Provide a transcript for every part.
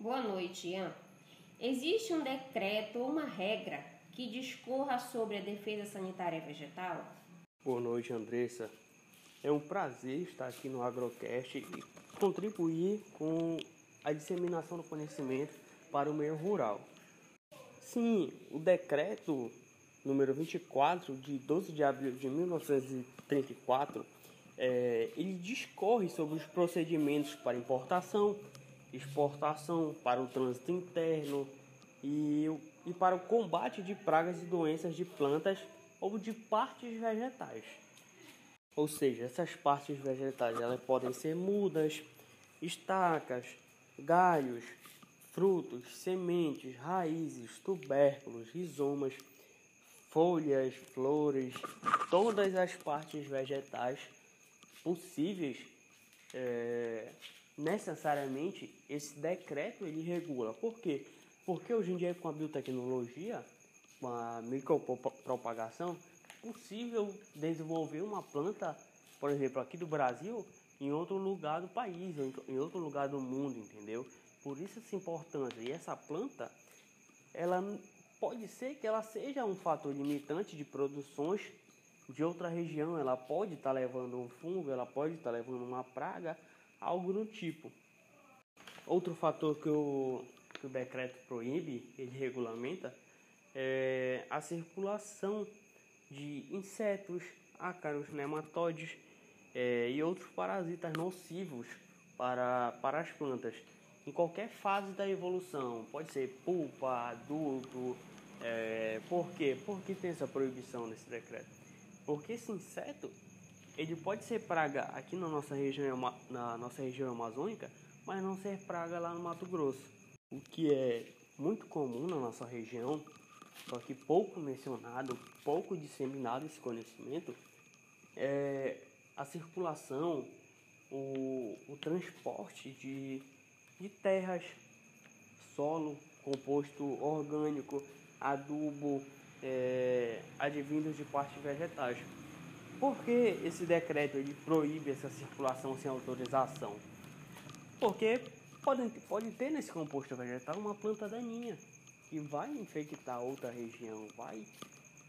Boa noite, Ian. Existe um decreto ou uma regra que discorra sobre a defesa sanitária vegetal? Boa noite, Andressa. É um prazer estar aqui no Agrocast e contribuir com a disseminação do conhecimento para o meio rural. Sim, o decreto número 24 de 12 de abril de 1934, é, ele discorre sobre os procedimentos para importação, exportação, para o trânsito interno e, e para o combate de pragas e doenças de plantas ou de partes vegetais. Ou seja, essas partes vegetais elas podem ser mudas, estacas, galhos, frutos, sementes, raízes, tubérculos, rizomas, folhas, flores, todas as partes vegetais possíveis. É, necessariamente esse decreto ele regula. Por quê? Porque hoje em dia com a biotecnologia, com a micropropagação, é possível desenvolver uma planta, por exemplo, aqui do Brasil, em outro lugar do país, em outro lugar do mundo, entendeu? Por isso essa importância. E essa planta, ela pode ser que ela seja um fator limitante de produções de outra região. Ela pode estar tá levando um fungo, ela pode estar tá levando uma praga, algo do tipo. Outro fator que o, que o decreto proíbe, ele regulamenta, é a circulação de insetos, ácaros, nematóides é, e outros parasitas nocivos para, para as plantas em qualquer fase da evolução. Pode ser pulpa, adulto. É, por quê? Por que tem essa proibição nesse decreto? Porque esse inseto ele pode ser praga aqui na nossa região, na nossa região amazônica, mas não ser praga lá no Mato Grosso. O que é muito comum na nossa região, só que pouco mencionado, pouco disseminado esse conhecimento, é a circulação, o, o transporte de de terras, solo, composto orgânico, adubo, é, advindos de partes vegetais. Por que esse decreto ele proíbe essa circulação sem autorização? Porque pode, pode ter nesse composto vegetal uma planta daninha que vai infectar outra região, vai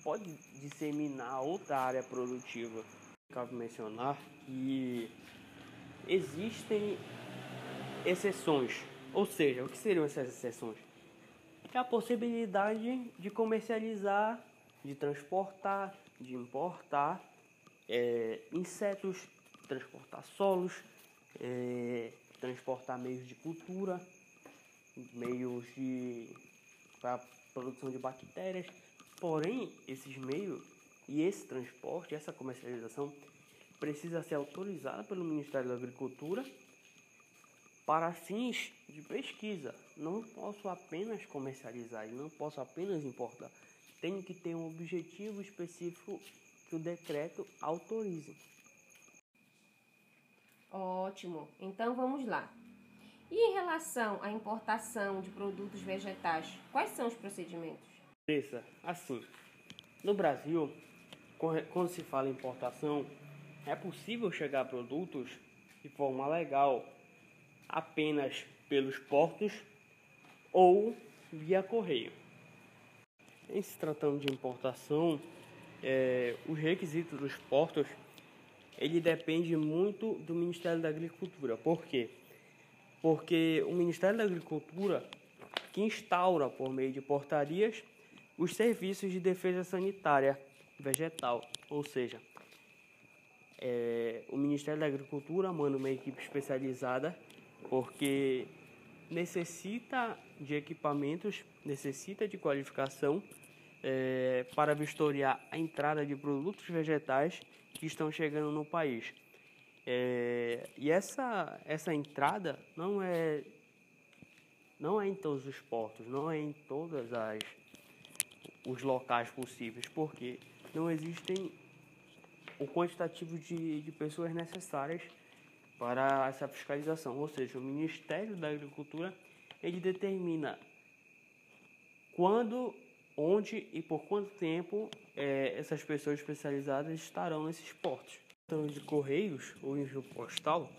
pode disseminar outra área produtiva. Cabe mencionar que existem exceções. Ou seja, o que seriam essas exceções? É a possibilidade de comercializar, de transportar, de importar é, insetos, transportar solos, é, transportar meios de cultura, meios de para produção de bactérias. Porém, esses meios e esse transporte, essa comercialização precisa ser autorizada pelo Ministério da Agricultura para fins de pesquisa. Não posso apenas comercializar e não posso apenas importar. Tenho que ter um objetivo específico que o decreto autorize. Ótimo. Então vamos lá. E em relação à importação de produtos vegetais, quais são os procedimentos? Pensa, assim, no Brasil, quando se fala em importação, é possível chegar a produtos de forma legal apenas pelos portos ou via correio. Em se tratando de importação, é, os requisitos dos portos ele depende muito do Ministério da Agricultura. Por quê? Porque o Ministério da Agricultura que instaura por meio de portarias os serviços de defesa sanitária vegetal, ou seja, é, o Ministério da Agricultura manda uma equipe especializada porque necessita de equipamentos, necessita de qualificação é, para vistoriar a entrada de produtos vegetais que estão chegando no país. É, e essa, essa entrada não é, não é em todos os portos, não é em todas as os locais possíveis, porque não existem o quantitativo de, de pessoas necessárias para essa fiscalização, ou seja, o Ministério da Agricultura ele determina quando, onde e por quanto tempo é, essas pessoas especializadas estarão nesses portos. Então, de correios ou envio postal,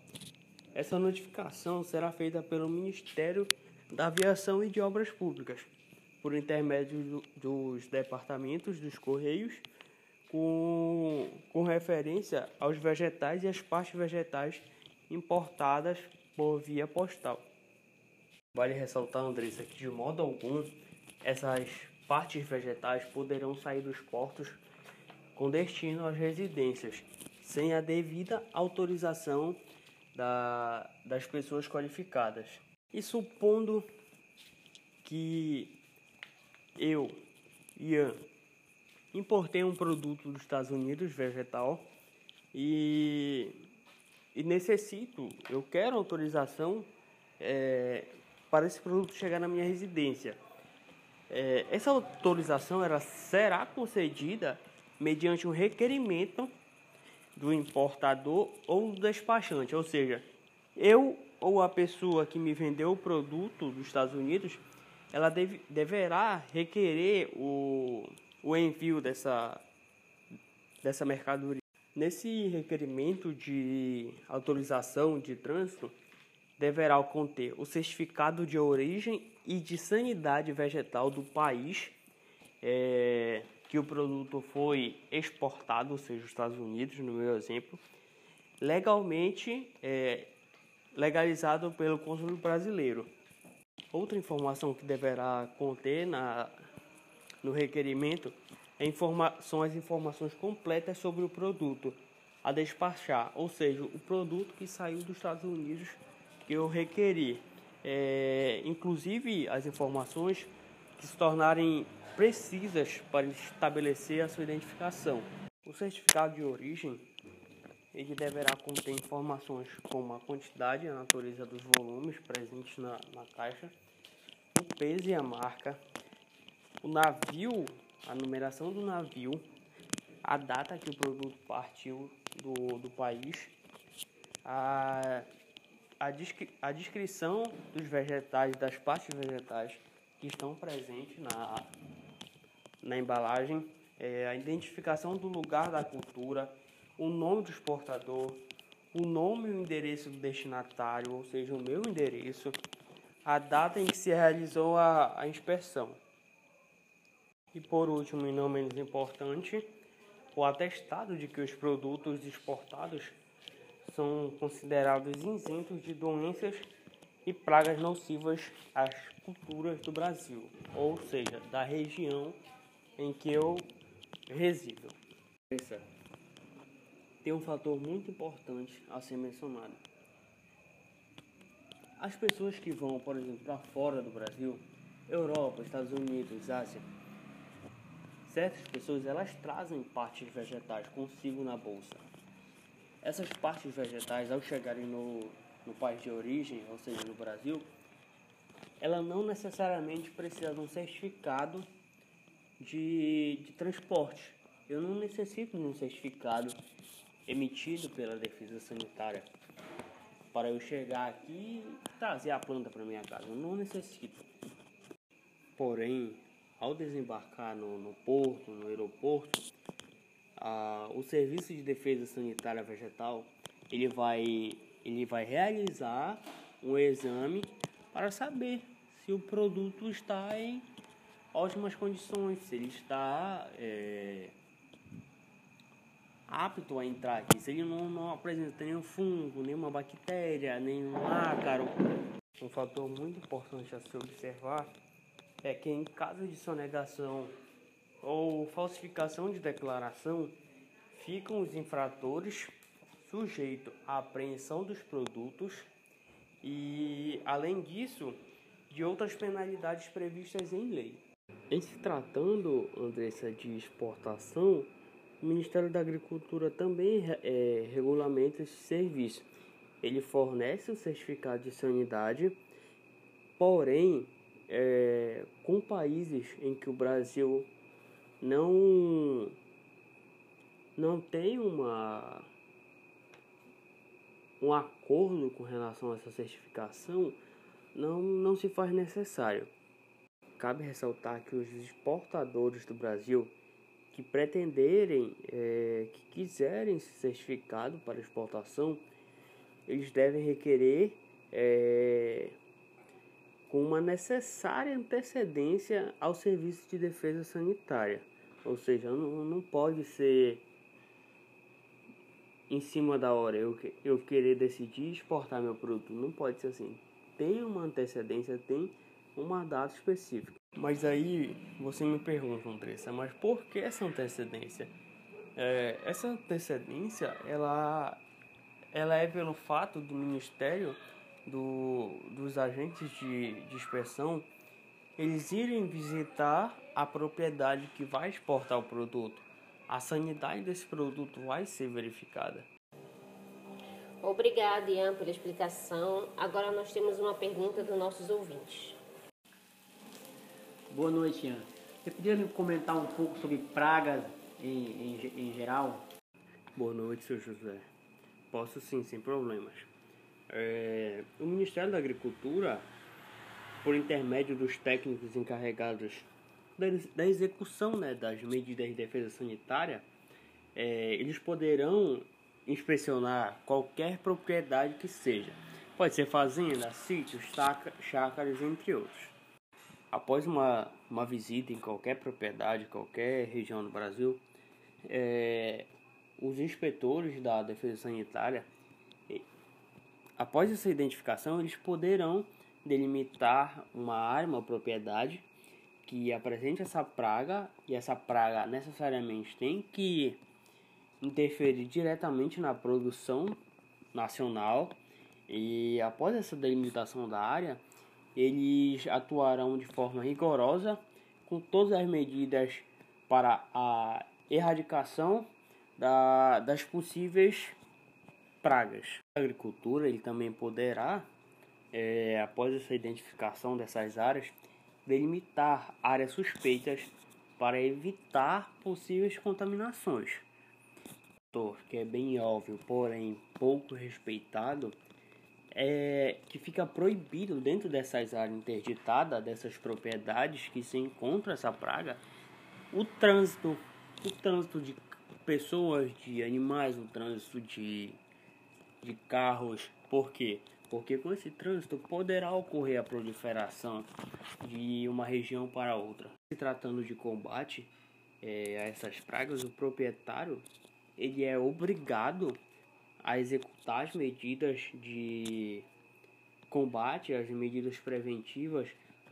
essa notificação será feita pelo Ministério da aviação e de obras públicas, por intermédio do, dos departamentos dos Correios, com, com referência aos vegetais e às partes vegetais importadas por via postal. Vale ressaltar, Andressa, que de modo algum essas partes vegetais poderão sair dos portos com destino às residências, sem a devida autorização da, das pessoas qualificadas. E supondo que eu, Ian, importei um produto dos Estados Unidos, vegetal, e, e necessito, eu quero autorização é, para esse produto chegar na minha residência. É, essa autorização ela será concedida mediante um requerimento do importador ou do despachante, ou seja, eu ou a pessoa que me vendeu o produto dos Estados Unidos, ela deve, deverá requerer o, o envio dessa, dessa mercadoria. Nesse requerimento de autorização de trânsito, deverá conter o certificado de origem e de sanidade vegetal do país é, que o produto foi exportado, ou seja, os Estados Unidos, no meu exemplo, legalmente é, legalizado pelo consulado brasileiro. Outra informação que deverá conter na, no requerimento é informa, são as informações completas sobre o produto a despachar, ou seja, o produto que saiu dos Estados Unidos eu requeri. É, inclusive as informações que se tornarem precisas para estabelecer a sua identificação. O certificado de origem ele deverá conter informações como a quantidade e a natureza dos volumes presentes na, na caixa, o peso e a marca, o navio, a numeração do navio, a data que o produto partiu do, do país, a, a, descri, a descrição dos vegetais, das partes vegetais que estão presentes na, na embalagem, é, a identificação do lugar da cultura, o nome do exportador, o nome e o endereço do destinatário, ou seja, o meu endereço, a data em que se realizou a, a inspeção. E por último, e não menos importante, o atestado de que os produtos exportados são considerados isentos de doenças e pragas nocivas às culturas do Brasil, ou seja, da região em que eu resido tem um fator muito importante a ser mencionado. As pessoas que vão, por exemplo, para fora do Brasil, Europa, Estados Unidos, Ásia, certas pessoas elas trazem partes vegetais consigo na bolsa. Essas partes vegetais, ao chegarem no, no país de origem, ou seja, no Brasil, ela não necessariamente precisa de um certificado de, de transporte. Eu não necessito de um certificado emitido pela Defesa Sanitária para eu chegar aqui e trazer a planta para minha casa. Eu não necessito. Porém, ao desembarcar no, no porto, no aeroporto, o Serviço de Defesa Sanitária Vegetal ele vai, ele vai realizar um exame para saber se o produto está em ótimas condições, se ele está é, apto a entrar aqui. Se ele não, não apresenta nenhum fungo, nenhuma bactéria, nenhum ácaro. Um fator muito importante a se observar é que em caso de sonegação ou falsificação de declaração, ficam os infratores sujeitos à apreensão dos produtos e, além disso, de outras penalidades previstas em lei. Em se tratando, Andressa, de exportação, o Ministério da Agricultura também é, regulamenta esse serviço. Ele fornece o certificado de sanidade, porém, é, com países em que o Brasil não, não tem uma, um acordo com relação a essa certificação, não, não se faz necessário. Cabe ressaltar que os exportadores do Brasil que pretenderem, é, que quiserem esse certificado para exportação, eles devem requerer é, com uma necessária antecedência ao serviço de defesa sanitária. Ou seja, não, não pode ser em cima da hora eu, eu querer decidir exportar meu produto. Não pode ser assim. Tem uma antecedência, tem uma data específica. Mas aí você me pergunta, Andressa, mas por que essa antecedência? É, essa antecedência, ela, ela é pelo fato do Ministério, do, dos agentes de, de inspeção, eles irem visitar a propriedade que vai exportar o produto. A sanidade desse produto vai ser verificada. Obrigada, Ian, pela explicação. Agora nós temos uma pergunta dos nossos ouvintes. Boa noite, Ian. Você podia me comentar um pouco sobre pragas em, em, em geral? Boa noite, seu José. Posso sim, sem problemas. É, o Ministério da Agricultura, por intermédio dos técnicos encarregados da, da execução né, das medidas de defesa sanitária, é, eles poderão inspecionar qualquer propriedade que seja. Pode ser fazenda, sítios, chácaras, entre outros. Após uma, uma visita em qualquer propriedade, qualquer região do Brasil, é, os inspetores da Defesa Sanitária, após essa identificação, eles poderão delimitar uma área, uma propriedade que apresente essa praga e essa praga necessariamente tem que interferir diretamente na produção nacional. E após essa delimitação da área eles atuarão de forma rigorosa com todas as medidas para a erradicação da, das possíveis pragas. A agricultura ele também poderá, é, após essa identificação dessas áreas, delimitar áreas suspeitas para evitar possíveis contaminações. Que é bem óbvio, porém pouco respeitado, é, que fica proibido dentro dessas áreas interditadas, dessas propriedades que se encontra essa praga, o trânsito, o trânsito de pessoas, de animais, o trânsito de, de carros. Por quê? Porque com esse trânsito poderá ocorrer a proliferação de uma região para outra. Se tratando de combate é, a essas pragas, o proprietário ele é obrigado a executar as medidas de combate, as medidas preventivas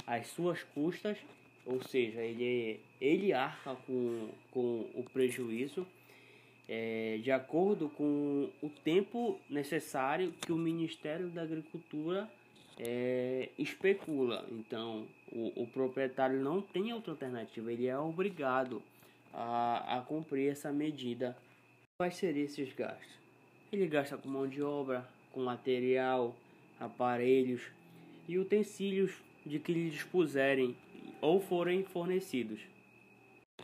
às suas custas, ou seja, ele, ele arca com, com o prejuízo é, de acordo com o tempo necessário que o Ministério da Agricultura é, especula. Então, o, o, proprietário não tem outra alternativa, ele é obrigado a, a cumprir essa medida. Quais seriam esses gastos? Ele gasta com mão de obra, com material, aparelhos e utensílios de que lhe dispuserem ou forem fornecidos.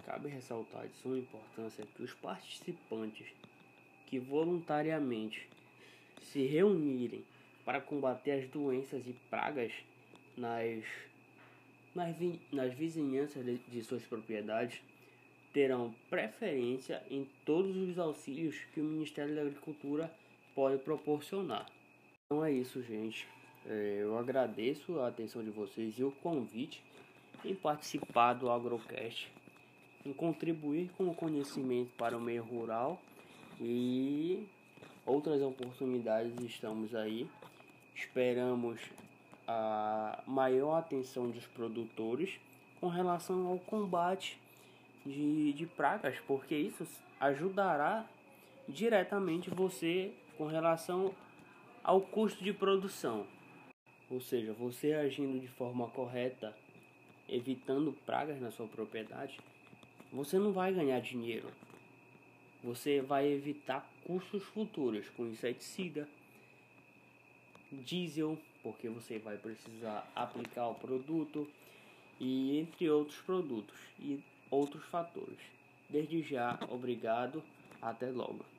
Cabe ressaltar de suma importância que os participantes que voluntariamente se reunirem para combater as doenças e pragas nas, nas, nas vizinhanças de, de suas propriedades terão preferência em todos os auxílios que o Ministério da Agricultura pode proporcionar. Então é isso, gente. É, eu agradeço a atenção de vocês e o convite em participar do Agrocast, em contribuir com o conhecimento para o meio rural e outras oportunidades estamos aí. Esperamos a maior atenção dos produtores com relação ao combate de, de pragas, porque isso ajudará diretamente você com relação ao custo de produção. Ou seja, você agindo de forma correta, evitando pragas na sua propriedade, você não vai ganhar dinheiro. Você vai evitar custos futuros com inseticida, diesel, porque você vai precisar aplicar o produto e entre outros produtos. E outros fatores. Desde já, obrigado, até logo.